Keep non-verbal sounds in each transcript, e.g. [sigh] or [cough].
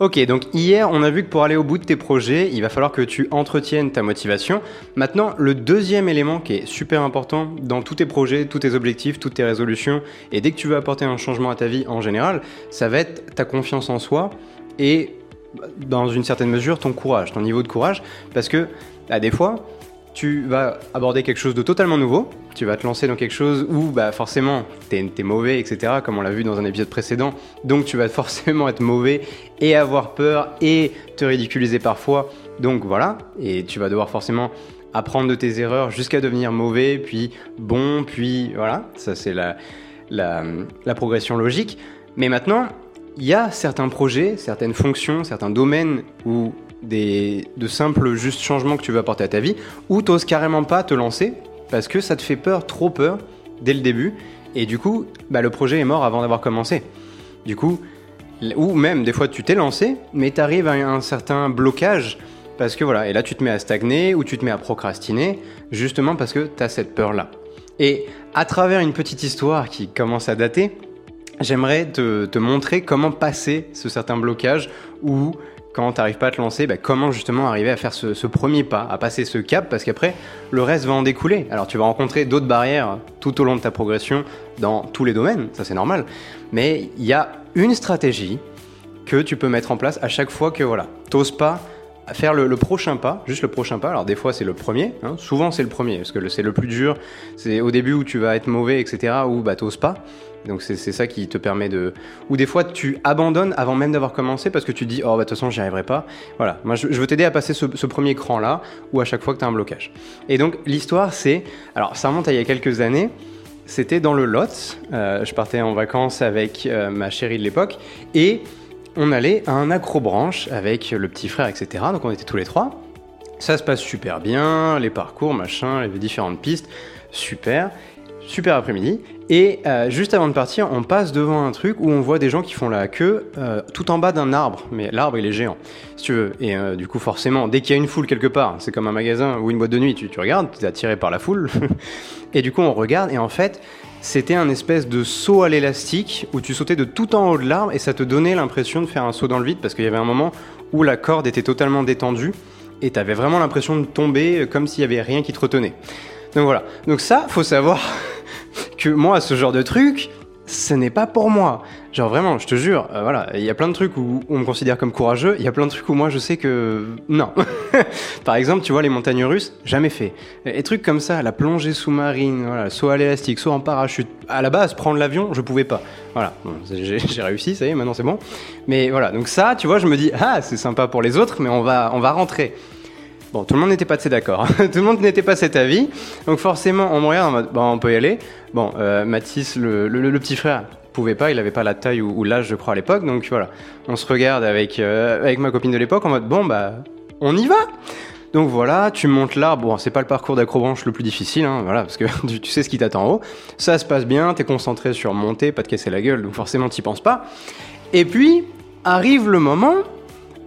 Ok, donc hier, on a vu que pour aller au bout de tes projets, il va falloir que tu entretiennes ta motivation. Maintenant, le deuxième élément qui est super important dans tous tes projets, tous tes objectifs, toutes tes résolutions, et dès que tu veux apporter un changement à ta vie en général, ça va être ta confiance en soi et dans une certaine mesure ton courage, ton niveau de courage, parce que à des fois, tu vas aborder quelque chose de totalement nouveau, tu vas te lancer dans quelque chose où bah, forcément t'es es mauvais, etc., comme on l'a vu dans un épisode précédent, donc tu vas [laughs] forcément être mauvais et avoir peur et te ridiculiser parfois, donc voilà, et tu vas devoir forcément apprendre de tes erreurs jusqu'à devenir mauvais, puis bon, puis voilà, ça c'est la, la, la progression logique. Mais maintenant, il y a certains projets, certaines fonctions, certains domaines où des, de simples juste changements que tu veux apporter à ta vie, ou t'oses carrément pas te lancer parce que ça te fait peur, trop peur, dès le début, et du coup, bah, le projet est mort avant d'avoir commencé. Du coup, ou même des fois tu t'es lancé, mais tu arrives à un certain blocage parce que voilà, et là tu te mets à stagner ou tu te mets à procrastiner, justement parce que tu as cette peur-là. Et à travers une petite histoire qui commence à dater, j'aimerais te, te, montrer comment passer ce certain blocage ou quand tu n'arrives pas à te lancer, bah, comment justement arriver à faire ce, premier pas, à passer ce cap, parce qu'après, le reste va en découler. Alors tu vas rencontrer d'autres barrières tout au long de ta progression dans tous les domaines, ça c'est normal, mais il y a une stratégie que tu peux mettre en place à chaque fois que voilà, t'oses pas faire le, prochain pas, juste le prochain pas. Alors des fois c'est le premier, hein. souvent c'est le premier, parce que c'est le plus dur, c'est au début où tu vas être mauvais, etc., ou bah t'oses pas. Donc c'est ça qui te permet de... Ou des fois tu abandonnes avant même d'avoir commencé parce que tu dis, oh bah de toute façon j'y arriverai pas. Voilà, moi je, veux t'aider à passer ce, premier cran là, ou à chaque fois que tu as un blocage. Et donc l'histoire c'est... Alors ça remonte à il y a quelques années. C'était dans le Lot. Euh, je partais en vacances avec euh, ma chérie de l'époque et on allait à un accrobranche avec le petit frère, etc. Donc on était tous les trois. Ça se passe super bien, les parcours, machin, les différentes pistes, super super après-midi. Et euh, juste avant de partir, on passe devant un truc où on voit des gens qui font la queue euh, tout en bas d'un arbre. Mais l'arbre, il est géant, si tu veux. Et euh, du coup, forcément, dès qu'il y a une foule quelque part, c'est comme un magasin ou une boîte de nuit, tu, tu regardes, tu es attiré par la foule. [laughs] et du coup, on regarde, et en fait, c'était un espèce de saut à l'élastique où tu sautais de tout en haut de l'arbre et ça te donnait l'impression de faire un saut dans le vide parce qu'il y avait un moment où la corde était totalement détendue et tu avais vraiment l'impression de tomber comme s'il y avait rien qui te retenait. Donc voilà. Donc ça, faut savoir [laughs] que moi, ce genre de truc, ce n'est pas pour moi. Genre vraiment, je te jure, euh, voilà, il y a plein de trucs où on me considère comme courageux, il y a plein de trucs où moi je sais que non. [laughs] Par exemple, tu vois les montagnes russes, jamais fait. Et trucs comme ça, la plongée sous-marine, voilà, soit à l'élastique, soit en parachute. À la base, prendre l'avion, je pouvais pas. Voilà, [laughs] j'ai réussi, ça y est, maintenant c'est bon. Mais voilà, donc ça, tu vois, je me dis ah, c'est sympa pour les autres, mais on va on va rentrer. Bon, tout le monde n'était pas assez d'accord. [laughs] tout le monde n'était pas cet avis. Donc forcément, on me regarde en mode, bon, on peut y aller. Bon, euh, le, petit frère, pouvait pas, il avait pas la taille ou, l'âge, je crois, à l'époque. Donc voilà, on se regarde avec, euh, avec ma copine de l'époque en mode, bon, bah, on y va donc voilà, tu montes là, bon, c'est pas le parcours d'acrobranche le plus difficile, hein, voilà, parce que [laughs] tu, sais ce qui t'attend en haut. Ça se passe bien, t'es concentré sur monter, pas te casser la gueule, donc forcément t'y penses pas. Et puis, arrive le moment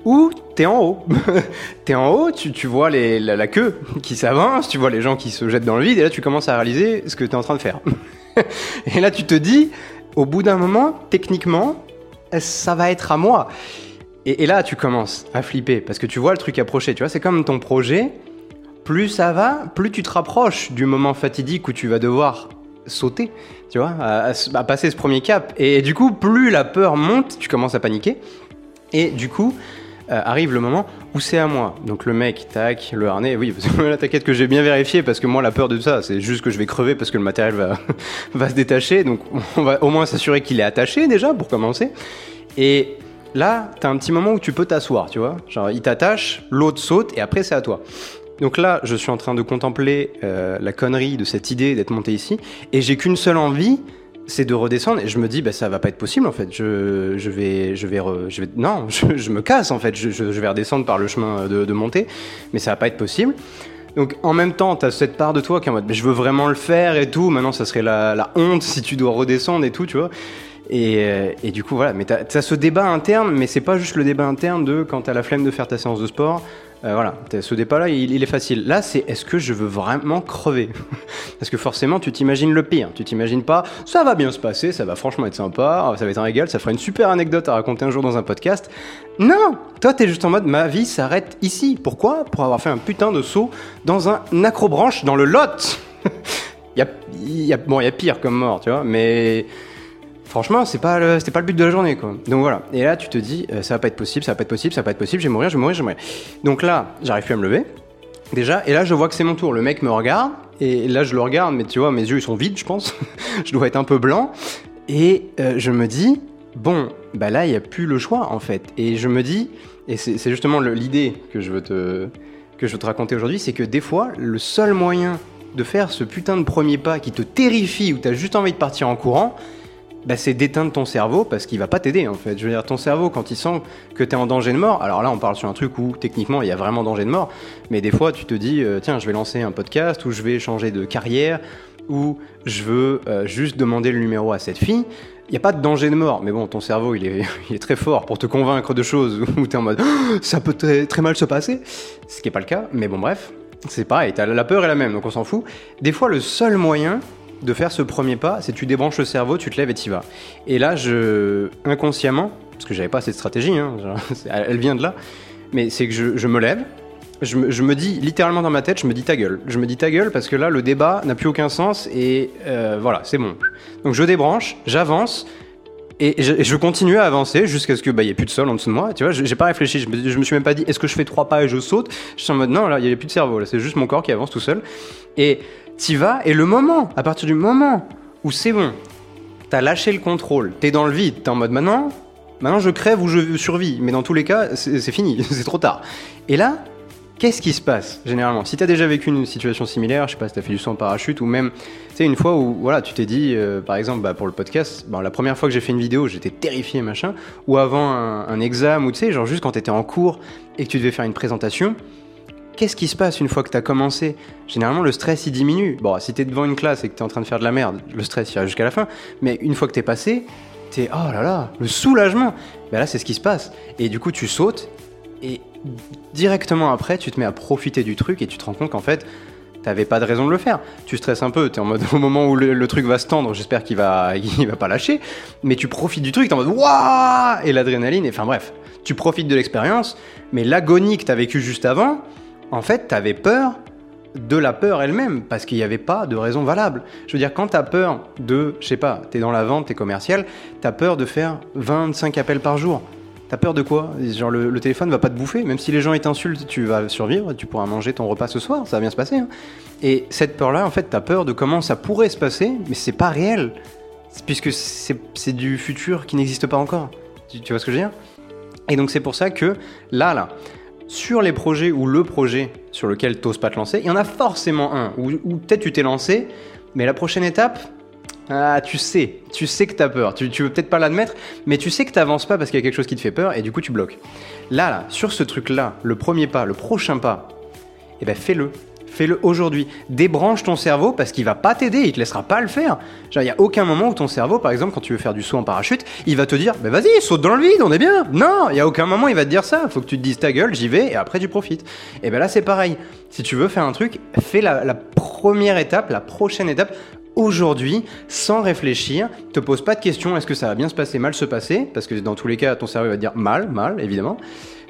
où t'es en haut. [laughs] t'es en haut, tu, tu vois les, la, queue [laughs] qui s'avance, tu vois les gens qui se jettent dans le vide, et là tu commences à réaliser ce que t'es en train de faire. [laughs] et là tu te dis, au bout d'un moment, techniquement, ça va être à moi? Et, là tu commences à flipper, parce que tu vois le truc approcher, tu vois, c'est comme ton projet, plus ça va, plus tu te rapproches du moment fatidique où tu vas devoir sauter, tu vois, à passer ce premier cap. Et du coup, plus la peur monte, tu commences à paniquer. Et du coup, euh, arrive le moment où c'est à moi. Donc le mec, tac, le harnais, oui, [laughs] la t'inquiète que j'ai bien vérifié parce que moi la peur de ça, c'est juste que je vais crever parce que le matériel va, [laughs] va se détacher. Donc on va au moins s'assurer qu'il est attaché déjà pour commencer. Et là, t'as un petit moment où tu peux t'asseoir, tu vois. Genre il t'attache, l'autre saute et après c'est à toi. Donc là, je suis en train de contempler euh, la connerie de cette idée d'être monté ici et j'ai qu'une seule envie, c'est de redescendre et je me dis bah ça va pas être possible en fait je, je vais je vais je vais non [laughs] je, me casse en fait je, je, vais redescendre par le chemin de, de montée mais ça va pas être possible donc en même temps tu as cette part de toi qui est en mode je veux vraiment le faire et tout maintenant ça serait la, la honte si tu dois redescendre et tout tu vois Et, et, du coup, voilà. Mais t'as as ce débat interne, mais c'est pas juste le débat interne de quand t'as la flemme de faire ta séance de sport. Euh, voilà, ce débat-là, il, il, est facile. Là, c'est est-ce que je veux vraiment crever [laughs] Parce que forcément, tu t'imagines le pire. Tu t'imagines pas, ça va bien se passer, ça va franchement être sympa, ça va être un régal, ça fera une super anecdote à raconter un jour dans un podcast. Non Toi, t'es juste en mode, ma vie s'arrête ici. Pourquoi? Pour avoir fait un putain de saut dans un acrobranche dans le lot [laughs] Il bon, y a pire comme mort, tu vois, mais franchement, c'est pas c'était pas le but de la journée, quoi. Donc voilà. Et là, tu te dis, euh, ça va pas être possible, ça va pas être possible, ça va pas être possible, je vais mourir, je vais mourir, je vais mourir. Donc là, j'arrive plus à me lever. Déjà, et là, je vois que c'est mon tour. Le mec me regarde, et là, je le regarde, mais tu vois, mes yeux, ils sont vides, je pense. [laughs] je dois être un peu blanc. Et euh, je me dis, bon, bah là, il n'y a plus le choix, en fait. Et je me dis, et c'est, justement l'idée que je veux te, que je veux te raconter aujourd'hui, c'est que des fois, le seul moyen de faire ce putain de premier pas qui te terrifie, où tu as juste envie de partir en courant, bah, c'est d'éteindre ton cerveau parce qu'il va pas t'aider en fait. Je veux dire, ton cerveau, quand il sent que tu es en danger de mort, alors là on parle sur un truc où techniquement il y a vraiment danger de mort, mais des fois tu te dis, euh, tiens, je vais lancer un podcast ou je vais changer de carrière ou je veux euh, juste demander le numéro à cette fille. Il n'y a pas de danger de mort, mais bon, ton cerveau il est, [laughs] très fort pour te convaincre de choses [laughs] où tu es en mode ça peut très mal se passer, ce qui n'est pas le cas, mais bon, bref, c'est pareil, la peur est la même, donc on s'en fout. Des fois, le seul moyen de faire ce premier pas, c'est tu débranches le cerveau, tu te lèves et tu vas. Et là, je inconsciemment, parce que j'avais pas cette stratégie, hein, [laughs] elle vient de là, mais c'est que je, me lève, je me, dis littéralement dans ma tête, je me dis ta gueule. Je me dis ta gueule parce que là, le débat n'a plus aucun sens et euh, voilà, c'est bon. Donc je débranche, j'avance. Et je, continue à avancer jusqu'à ce qu'il bah, n'y ait plus de sol en dessous de moi. Tu vois, j'ai pas réfléchi. Je me, me suis même pas dit est-ce que je fais trois pas et je saute? Je suis en mode non, là, il n'y a plus de cerveau. Là, c'est juste mon corps qui avance tout seul. Et t'y vas, et le moment, à partir du moment où c'est bon, t'as lâché le contrôle, t'es dans le vide, t'es en mode maintenant, maintenant je crève ou je survis, mais dans tous les cas, c'est fini, [laughs] c'est trop tard. Et là, qu'est-ce qui se passe généralement? Si t'as déjà vécu une situation similaire, je sais pas si t'as fait du saut en parachute, ou même, tu sais, une fois où voilà, tu t'es dit, euh, par exemple, bah, pour le podcast, la première fois que j'ai fait une vidéo, j'étais terrifié, machin, ou avant un, un examen, ou tu sais, genre juste quand t'étais en cours et que tu devais faire une présentation, qu'est-ce qui se passe une fois que tu as commencé? Généralement, le stress, il diminue. Bon, si tu es devant une classe et que tu es en train de faire de la merde, le stress ira jusqu'à la fin. Mais une fois que tu es passé, tu es, oh là là, le soulagement. Ben là, c'est ce qui se passe. Et du coup, tu sautes et directement après, tu te mets à profiter du truc et tu te rends compte qu'en fait, t'avais pas de raison de le faire. Tu stresses un peu, tu es en mode [laughs] au moment où le, truc va se tendre, j'espère qu'il va, [laughs] il va pas lâcher, mais tu profites du truc, t'es en mode waouh Et l'adrénaline, enfin bref, tu profites de l'expérience, mais l'agonie que t'as vécu juste avant, en fait, tu avais peur de la peur elle-même, parce qu'il n'y avait pas de raison valable. Je veux dire, quand tu as peur de, je sais pas, tu es dans la vente, tu es commercial, tu as peur de faire 25 appels par jour. T'as peur de quoi? Genre le, le, téléphone va pas te bouffer, même si les gens t'insultent, tu vas survivre, tu pourras manger ton repas ce soir, ça va bien se passer. Hein. Et cette peur-là, en fait, t'as peur de comment ça pourrait se passer, mais c'est pas réel, puisque c'est du futur qui n'existe pas encore. Tu, tu vois ce que je veux dire? Et donc c'est pour ça que là, là, sur les projets ou le projet sur lequel tu n'oses pas te lancer, il y en a forcément un où, peut-être tu t'es lancé, mais la prochaine étape, ah, tu sais, tu sais que tu as peur. Tu, tu veux peut-être pas l'admettre, mais tu sais que tu n'avances pas parce qu'il y a quelque chose qui te fait peur et du coup tu bloques. Là, là, sur ce truc-là, le premier pas, le prochain pas, eh ben fais-le. Fais-le aujourd'hui. Débranche ton cerveau parce qu'il va pas t'aider, il te laissera pas le faire. il n'y a aucun moment où ton cerveau, par exemple, quand tu veux faire du saut en parachute, il va te dire bah vas-y, saute dans le vide, on est bien. Non, il y a aucun moment il va te dire ça. Faut que tu te dises ta gueule, j'y vais et après tu profites. Et ben là, c'est pareil. Si tu veux faire un truc, fais la, la première étape, la prochaine étape aujourd'hui sans réfléchir. Te pose pas de questions, est-ce que ça va bien se passer, mal se passer? Parce que dans tous les cas, ton cerveau va te dire mal, mal, évidemment.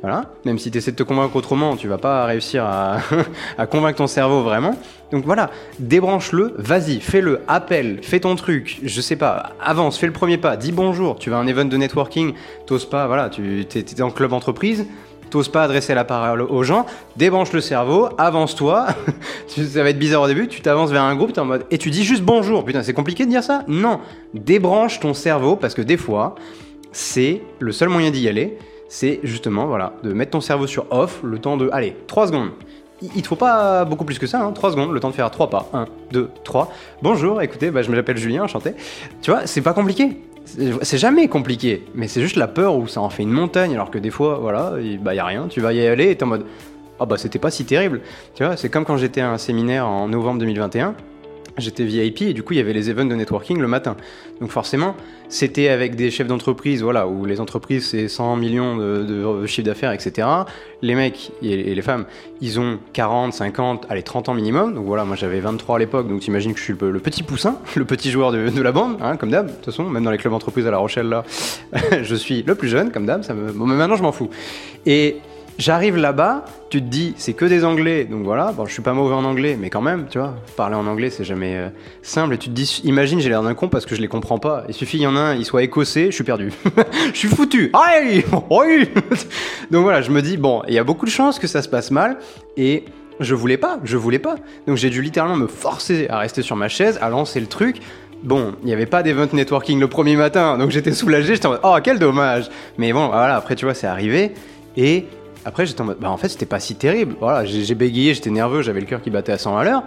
Voilà. Même si tu essaies de te convaincre autrement, tu vas pas réussir [laughs] à, convaincre ton cerveau vraiment. Donc voilà, débranche-le, vas-y, fais-le, appelle, fais ton truc, je sais pas, avance, fais le premier pas, dis bonjour, tu vas à un event de networking, t'oses pas, voilà, tu es, en club entreprise, t'oses pas adresser la parole aux gens, débranche le cerveau, avance-toi, [laughs] ça va être bizarre au début, tu t'avances vers un groupe, t'es en mode, et tu dis juste bonjour, putain, c'est compliqué de dire ça? Non, débranche ton cerveau, parce que des fois, c'est le seul moyen d'y aller, c'est justement voilà, de mettre ton cerveau sur off le temps de, allez, 3 secondes. Il te faut pas beaucoup plus que ça, hein, 3 secondes, le temps de faire 3 pas. 1, 2, 3. Bonjour, écoutez, bah, je m'appelle Julien, enchanté. Tu vois, c'est pas compliqué. C'est jamais compliqué, mais c'est juste la peur où ça en fait une montagne, alors que des fois, voilà, il bah, y a rien, tu vas y aller et t'es en mode, ah bah c'était pas si terrible. Tu vois, c'est comme quand j'étais à un séminaire en novembre 2021, j'étais VIP et du coup il y avait les events de networking le matin. Donc forcément, c'était avec des chefs d'entreprise, voilà, où les entreprises c'est 100 millions de, de chiffre d'affaires, etc. Les mecs et les femmes, ils ont 40, 50, allez 30 ans minimum. Donc voilà, moi j'avais 23 à l'époque, donc t'imagines que je suis le, petit poussin, [laughs] le petit joueur de, la bande, hein, comme d'hab. De toute façon, même dans les clubs entreprises à La Rochelle là, [laughs] je suis le plus jeune, comme d'hab. Mais maintenant je m'en fous. Et J'arrive là-bas, tu te dis, c'est que des anglais, donc voilà, bon, je suis pas mauvais en anglais, mais quand même, tu vois, parler en anglais, c'est jamais euh, simple, et tu te dis, imagine, j'ai l'air d'un con parce que je les comprends pas. Il suffit, il y en a un, il soit écossais, je suis perdu. [laughs] je suis foutu. [laughs] Aïe Donc voilà, je me dis, bon, il y a beaucoup de chances que ça se passe mal, et je voulais pas, je voulais pas. Donc j'ai dû littéralement me forcer à rester sur ma chaise, à lancer le truc. Bon, il n'y avait pas d'event networking le premier matin, donc j'étais soulagé, j'étais en mode, oh, quel dommage Mais bon, voilà, après, tu vois, c'est arrivé, et après, j'étais en mode, bah en fait, c'était pas si terrible. Voilà, j'ai bégayé, j'étais nerveux, j'avais le cœur qui battait à 100 à l'heure.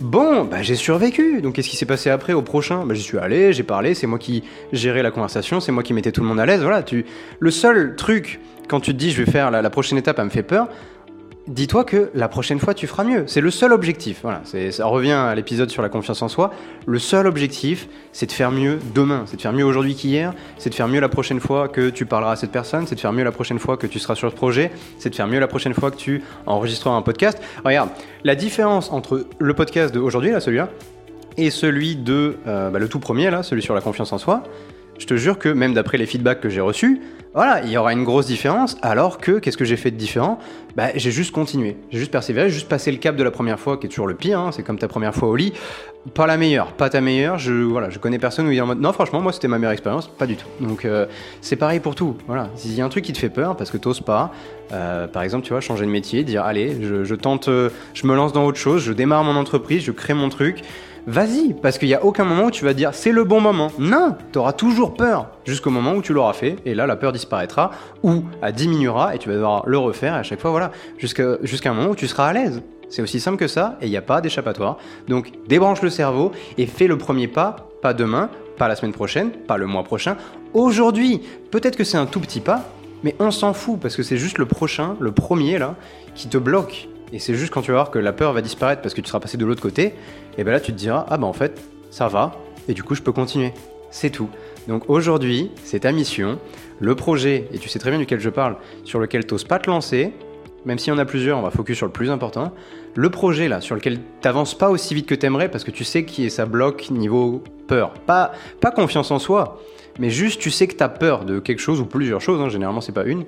Bon, bah j'ai survécu. Donc qu'est-ce qui s'est passé après au prochain? Bah j'y suis allé, j'ai parlé, c'est moi qui gérais la conversation, c'est moi qui mettais tout le monde à l'aise. Voilà, tu. Le seul truc quand tu te dis je vais faire la, la prochaine étape, elle me fait peur dis-toi que la prochaine fois tu feras mieux. C'est le seul objectif. Voilà, ça revient à l'épisode sur la confiance en soi. Le seul objectif, c'est de faire mieux demain, c'est de faire mieux aujourd'hui qu'hier, c'est de faire mieux la prochaine fois que tu parleras à cette personne, c'est de faire mieux la prochaine fois que tu seras sur ce projet, c'est de faire mieux la prochaine fois que tu enregistreras un podcast. Regarde, la différence entre le podcast d'aujourd'hui, là, celui-là, et celui de euh, bah, le tout premier, là, celui sur la confiance en soi, je te jure que même d'après les feedbacks que j'ai reçus, voilà, il y aura une grosse différence, alors que, qu'est-ce que j'ai fait de différent? Bah, J'ai juste continué, j'ai juste persévéré, j'ai juste passé le cap de la première fois, qui est toujours le pire, hein, c'est comme ta première fois au lit, pas la meilleure, pas ta meilleure, je, voilà, je connais personne où il est en mode, non franchement, moi c'était ma meilleure expérience, pas du tout. Donc euh, c'est pareil pour tout, voilà, s'il y a un truc qui te fait peur, parce que t'oses pas, euh, par exemple, tu vois, changer de métier, dire, allez, je, je tente, euh, je me lance dans autre chose, je démarre mon entreprise, je crée mon truc, vas-y, parce qu'il n'y a aucun moment où tu vas dire c'est le bon moment. Non, tu auras toujours peur jusqu'au moment où tu l'auras fait, et là la peur disparaîtra ou elle diminuera et tu vas devoir le refaire à chaque fois, voilà, jusqu'à un moment où tu seras à l'aise. C'est aussi simple que ça et il n'y a pas d'échappatoire. Donc débranche le cerveau et fais le premier pas, pas demain, pas la semaine prochaine, pas le mois prochain, aujourd'hui. Peut-être que c'est un tout petit pas, mais on s'en fout parce que c'est juste le prochain, le premier là, qui te bloque. Et c'est juste quand tu vas voir que la peur va disparaître parce que tu seras passé de l'autre côté, et bien là tu te diras ah bah en fait ça va et du coup je peux continuer. C'est tout. Donc aujourd'hui, c'est ta mission, le projet, et tu sais très bien duquel je parle, sur lequel tu n'oses pas te lancer, même s'il y en a plusieurs, on va focus sur le plus important. Le projet là, sur lequel t'avances pas aussi vite que t'aimerais parce que tu sais qui ça bloque niveau peur. Pas, pas confiance en soi, mais juste tu sais que tu as peur de quelque chose ou plusieurs choses, hein, généralement c'est pas une,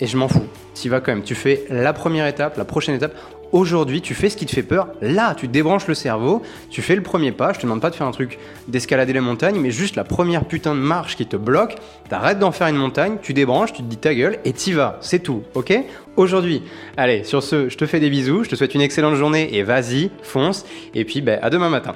et je m'en fous. Tu vas quand même. Tu fais la première étape, la prochaine étape. Aujourd'hui, tu fais ce qui te fait peur. Là, tu débranches le cerveau, tu fais le premier pas. Je te demande pas de faire un truc d'escalader les montagnes, mais juste la première putain de marche qui te bloque. T'arrêtes d'en faire une montagne, tu débranches, tu te dis ta gueule et t'y vas. C'est tout, ok? Aujourd'hui. Allez, sur ce, je te fais des bisous, je te souhaite une excellente journée et vas-y, fonce. Et puis, ben, à demain matin.